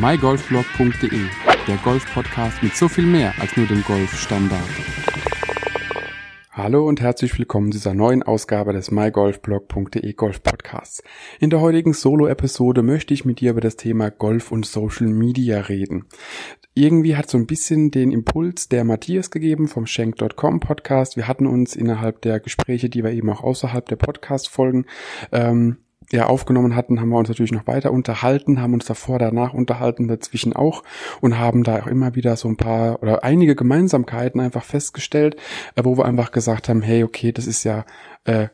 mygolfblog.de, der Golf-Podcast mit so viel mehr als nur dem Golfstandard. Hallo und herzlich willkommen zu dieser neuen Ausgabe des mygolfblog.de Golf Podcasts. In der heutigen Solo-Episode möchte ich mit dir über das Thema Golf und Social Media reden. Irgendwie hat so ein bisschen den Impuls der Matthias gegeben vom Schenk.com Podcast. Wir hatten uns innerhalb der Gespräche, die wir eben auch außerhalb der Podcast-Folgen ähm, ja aufgenommen hatten, haben wir uns natürlich noch weiter unterhalten, haben uns davor, danach unterhalten, dazwischen auch und haben da auch immer wieder so ein paar oder einige Gemeinsamkeiten einfach festgestellt, äh, wo wir einfach gesagt haben, hey, okay, das ist ja äh,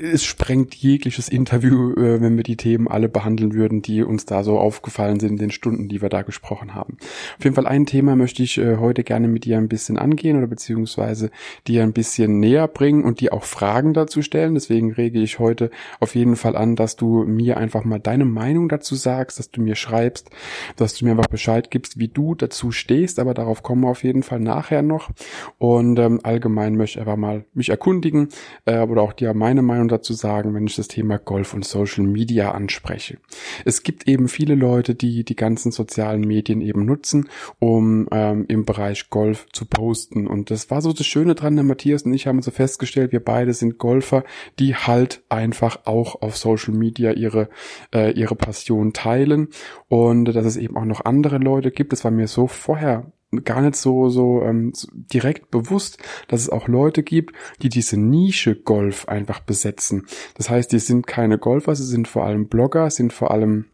es sprengt jegliches Interview, äh, wenn wir die Themen alle behandeln würden, die uns da so aufgefallen sind in den Stunden, die wir da gesprochen haben. Auf jeden Fall ein Thema möchte ich äh, heute gerne mit dir ein bisschen angehen oder beziehungsweise dir ein bisschen näher bringen und dir auch Fragen dazu stellen. Deswegen rege ich heute auf jeden Fall an, dass du mir einfach mal deine Meinung dazu sagst, dass du mir schreibst, dass du mir einfach Bescheid gibst, wie du dazu stehst. Aber darauf kommen wir auf jeden Fall nachher noch. Und ähm, allgemein möchte ich einfach mal mich erkundigen äh, oder auch dir meine Meinung Meinung dazu sagen, wenn ich das Thema Golf und Social Media anspreche. Es gibt eben viele Leute, die die ganzen sozialen Medien eben nutzen, um ähm, im Bereich Golf zu posten. Und das war so das Schöne dran, der Matthias und ich haben so festgestellt, wir beide sind Golfer, die halt einfach auch auf Social Media ihre, äh, ihre Passion teilen und dass es eben auch noch andere Leute gibt. Das war mir so vorher gar nicht so, so ähm, direkt bewusst, dass es auch Leute gibt, die diese Nische Golf einfach besetzen. Das heißt, die sind keine Golfer, sie sind vor allem Blogger, sind vor allem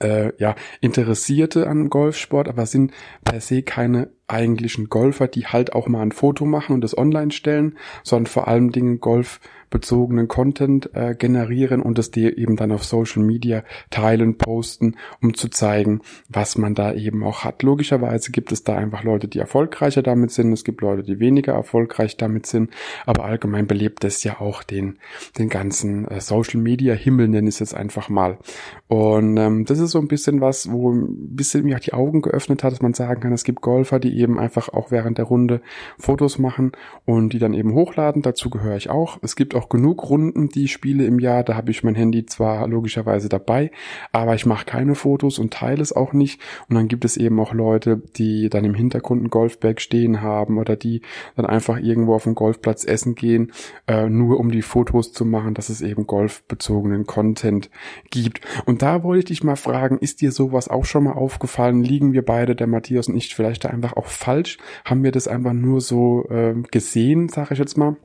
äh, ja Interessierte an Golfsport, aber sind per se keine eigentlichen Golfer, die halt auch mal ein Foto machen und das online stellen, sondern vor allem Dingen Golf bezogenen Content äh, generieren und es dir eben dann auf Social Media teilen, posten, um zu zeigen, was man da eben auch hat. Logischerweise gibt es da einfach Leute, die erfolgreicher damit sind, es gibt Leute, die weniger erfolgreich damit sind, aber allgemein belebt es ja auch den, den ganzen äh, Social Media Himmel, nenne ich es jetzt einfach mal. Und ähm, das ist so ein bisschen was, wo ein bisschen mir auch die Augen geöffnet hat, dass man sagen kann, es gibt Golfer, die eben einfach auch während der Runde Fotos machen und die dann eben hochladen. Dazu gehöre ich auch. Es gibt auch genug Runden, die ich spiele im Jahr. Da habe ich mein Handy zwar logischerweise dabei, aber ich mache keine Fotos und teile es auch nicht. Und dann gibt es eben auch Leute, die dann im Hintergrund ein Golfbag stehen haben oder die dann einfach irgendwo auf dem Golfplatz essen gehen, äh, nur um die Fotos zu machen, dass es eben golfbezogenen Content gibt. Und da wollte ich dich mal fragen, ist dir sowas auch schon mal aufgefallen? Liegen wir beide, der Matthias und ich, vielleicht da einfach auch falsch? Haben wir das einfach nur so äh, gesehen, sage ich jetzt mal?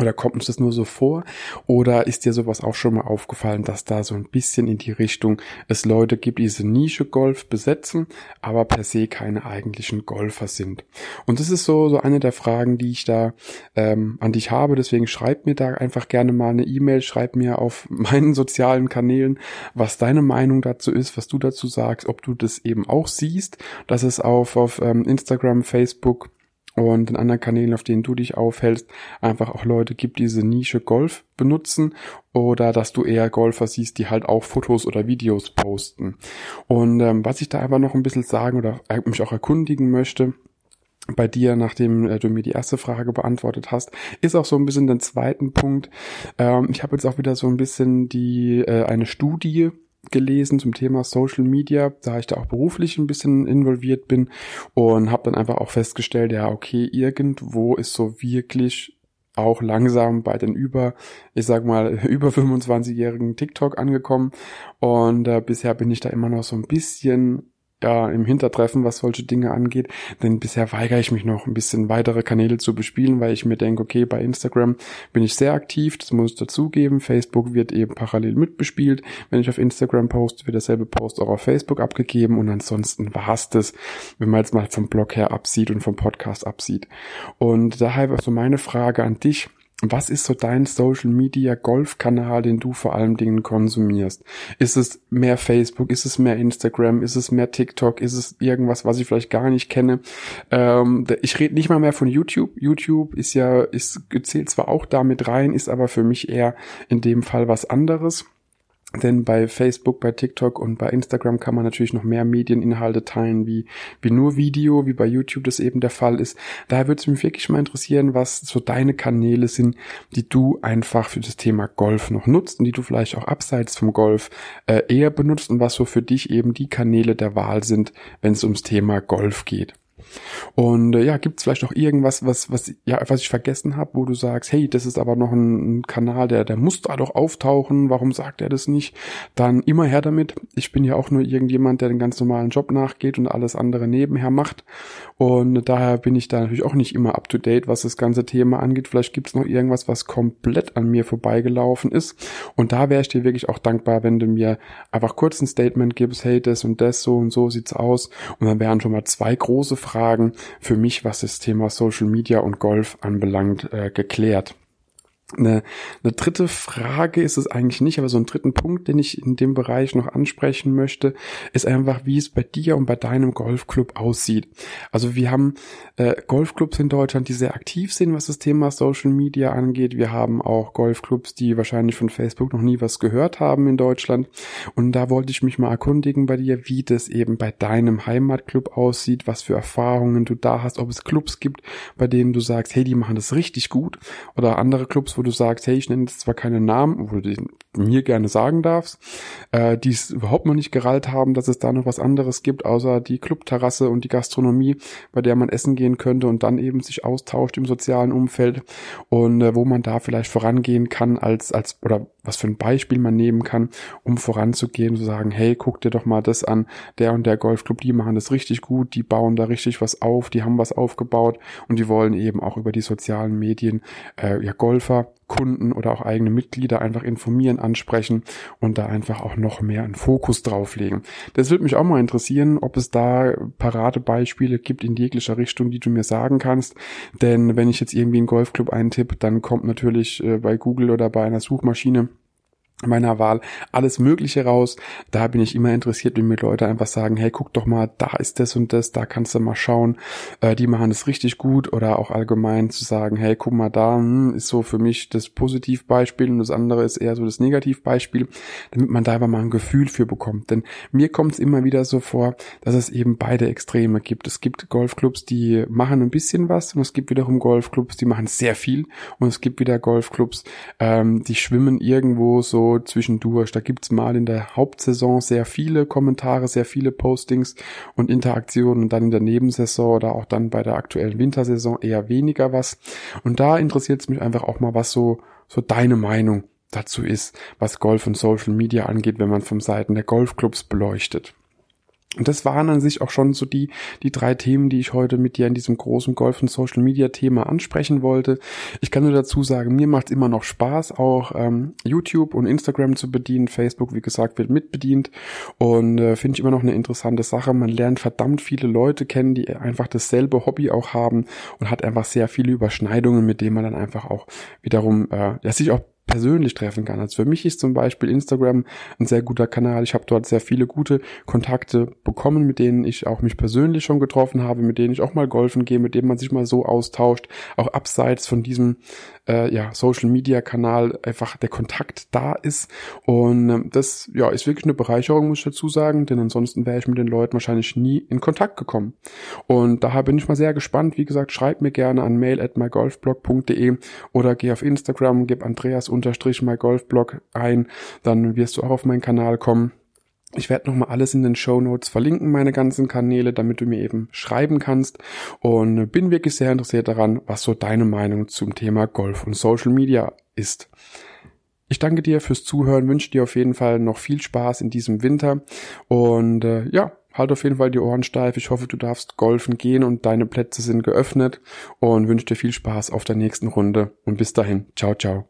Oder kommt uns das nur so vor? Oder ist dir sowas auch schon mal aufgefallen, dass da so ein bisschen in die Richtung es Leute gibt, die diese Nische Golf besetzen, aber per se keine eigentlichen Golfer sind? Und das ist so, so eine der Fragen, die ich da ähm, an dich habe. Deswegen schreib mir da einfach gerne mal eine E-Mail, schreib mir auf meinen sozialen Kanälen, was deine Meinung dazu ist, was du dazu sagst, ob du das eben auch siehst, dass es auf, auf ähm, Instagram, Facebook, und in anderen Kanälen, auf denen du dich aufhältst, einfach auch Leute gibt, die diese Nische Golf benutzen oder dass du eher Golfer siehst, die halt auch Fotos oder Videos posten. Und ähm, was ich da einfach noch ein bisschen sagen oder mich auch erkundigen möchte, bei dir, nachdem äh, du mir die erste Frage beantwortet hast, ist auch so ein bisschen den zweiten Punkt. Ähm, ich habe jetzt auch wieder so ein bisschen die äh, eine Studie gelesen zum Thema Social Media, da ich da auch beruflich ein bisschen involviert bin und habe dann einfach auch festgestellt, ja, okay, irgendwo ist so wirklich auch langsam bei den über, ich sag mal, über 25-jährigen TikTok angekommen und äh, bisher bin ich da immer noch so ein bisschen ja, im Hintertreffen, was solche Dinge angeht. Denn bisher weigere ich mich noch ein bisschen weitere Kanäle zu bespielen, weil ich mir denke, okay, bei Instagram bin ich sehr aktiv, das muss ich dazugeben. Facebook wird eben parallel mitbespielt. Wenn ich auf Instagram poste, wird derselbe Post auch auf Facebook abgegeben und ansonsten war es das, wenn man jetzt mal vom Blog her absieht und vom Podcast absieht. Und daher so meine Frage an dich was ist so dein Social Media Golf-Kanal, den du vor allen Dingen konsumierst? Ist es mehr Facebook? Ist es mehr Instagram? Ist es mehr TikTok? Ist es irgendwas, was ich vielleicht gar nicht kenne? Ähm, ich rede nicht mal mehr von YouTube. YouTube ist ja, ist, zählt zwar auch damit rein, ist aber für mich eher in dem Fall was anderes. Denn bei Facebook, bei TikTok und bei Instagram kann man natürlich noch mehr Medieninhalte teilen, wie, wie nur Video, wie bei YouTube das eben der Fall ist. Daher würde es mich wirklich mal interessieren, was so deine Kanäle sind, die du einfach für das Thema Golf noch nutzt und die du vielleicht auch abseits vom Golf äh, eher benutzt und was so für dich eben die Kanäle der Wahl sind, wenn es ums Thema Golf geht. Und äh, ja, gibt es vielleicht noch irgendwas, was, was, ja, was ich vergessen habe, wo du sagst, hey, das ist aber noch ein, ein, Kanal, der, der muss da doch auftauchen, warum sagt er das nicht? Dann immer her damit. Ich bin ja auch nur irgendjemand, der den ganz normalen Job nachgeht und alles andere nebenher macht. Und daher bin ich da natürlich auch nicht immer up to date, was das ganze Thema angeht. Vielleicht gibt es noch irgendwas, was komplett an mir vorbeigelaufen ist. Und da wäre ich dir wirklich auch dankbar, wenn du mir einfach kurz ein Statement gibst, hey, das und das, so und so sieht's aus. Und dann wären schon mal zwei große Fragen Fragen für mich, was das Thema Social Media und Golf anbelangt, äh, geklärt. Eine, eine dritte Frage ist es eigentlich nicht, aber so einen dritten Punkt, den ich in dem Bereich noch ansprechen möchte, ist einfach, wie es bei dir und bei deinem Golfclub aussieht. Also wir haben äh, Golfclubs in Deutschland, die sehr aktiv sind, was das Thema Social Media angeht. Wir haben auch Golfclubs, die wahrscheinlich von Facebook noch nie was gehört haben in Deutschland. Und da wollte ich mich mal erkundigen bei dir, wie das eben bei deinem Heimatclub aussieht, was für Erfahrungen du da hast, ob es Clubs gibt, bei denen du sagst, hey, die machen das richtig gut oder andere Clubs, wo du sagst, hey, ich nenne jetzt zwar keine Namen, wo du mir gerne sagen darfst, äh, die es überhaupt noch nicht gerallt haben, dass es da noch was anderes gibt, außer die Clubterrasse und die Gastronomie, bei der man essen gehen könnte und dann eben sich austauscht im sozialen Umfeld und äh, wo man da vielleicht vorangehen kann als, als, oder was für ein Beispiel man nehmen kann, um voranzugehen, zu sagen, hey, guck dir doch mal das an, der und der Golfclub, die machen das richtig gut, die bauen da richtig was auf, die haben was aufgebaut und die wollen eben auch über die sozialen Medien äh, ja Golfer Kunden oder auch eigene Mitglieder einfach informieren, ansprechen und da einfach auch noch mehr einen Fokus drauflegen. Das würde mich auch mal interessieren, ob es da Paradebeispiele gibt in jeglicher Richtung, die du mir sagen kannst. Denn wenn ich jetzt irgendwie einen Golfclub eintippe, dann kommt natürlich äh, bei Google oder bei einer Suchmaschine meiner Wahl alles Mögliche raus. Da bin ich immer interessiert, wenn mir Leute einfach sagen, hey, guck doch mal, da ist das und das, da kannst du mal schauen. Äh, die machen es richtig gut oder auch allgemein zu sagen, hey, guck mal, da hm, ist so für mich das Positivbeispiel und das andere ist eher so das Negativbeispiel, damit man da einfach mal ein Gefühl für bekommt. Denn mir kommt es immer wieder so vor, dass es eben beide Extreme gibt. Es gibt Golfclubs, die machen ein bisschen was und es gibt wiederum Golfclubs, die machen sehr viel und es gibt wieder Golfclubs, ähm, die schwimmen irgendwo so zwischendurch. Da gibt's mal in der Hauptsaison sehr viele Kommentare, sehr viele Postings und Interaktionen und dann in der Nebensaison oder auch dann bei der aktuellen Wintersaison eher weniger was. Und da interessiert es mich einfach auch mal, was so, so deine Meinung dazu ist, was Golf und Social Media angeht, wenn man vom Seiten der Golfclubs beleuchtet. Und das waren an sich auch schon so die, die drei Themen, die ich heute mit dir in diesem großen Golf- und Social-Media-Thema ansprechen wollte. Ich kann nur dazu sagen, mir macht es immer noch Spaß, auch ähm, YouTube und Instagram zu bedienen. Facebook, wie gesagt, wird mitbedient und äh, finde ich immer noch eine interessante Sache. Man lernt verdammt viele Leute kennen, die einfach dasselbe Hobby auch haben und hat einfach sehr viele Überschneidungen, mit denen man dann einfach auch wiederum äh, ja, sich auch persönlich treffen kann. Also für mich ist zum Beispiel Instagram ein sehr guter Kanal. Ich habe dort sehr viele gute Kontakte bekommen, mit denen ich auch mich persönlich schon getroffen habe, mit denen ich auch mal golfen gehe, mit denen man sich mal so austauscht, auch abseits von diesem äh, ja, Social Media Kanal einfach der Kontakt da ist. Und ähm, das ja, ist wirklich eine Bereicherung, muss ich dazu sagen, denn ansonsten wäre ich mit den Leuten wahrscheinlich nie in Kontakt gekommen. Und daher bin ich mal sehr gespannt. Wie gesagt, schreib mir gerne an mail at mygolfblog.de oder geh auf Instagram, gib Andreas unterstrich mygolfblog ein, dann wirst du auch auf meinen Kanal kommen. Ich werde nochmal alles in den Show Notes verlinken, meine ganzen Kanäle, damit du mir eben schreiben kannst. Und bin wirklich sehr interessiert daran, was so deine Meinung zum Thema Golf und Social Media ist. Ich danke dir fürs Zuhören, wünsche dir auf jeden Fall noch viel Spaß in diesem Winter und äh, ja, halt auf jeden Fall die Ohren steif. Ich hoffe, du darfst golfen gehen und deine Plätze sind geöffnet und wünsche dir viel Spaß auf der nächsten Runde und bis dahin. Ciao, ciao.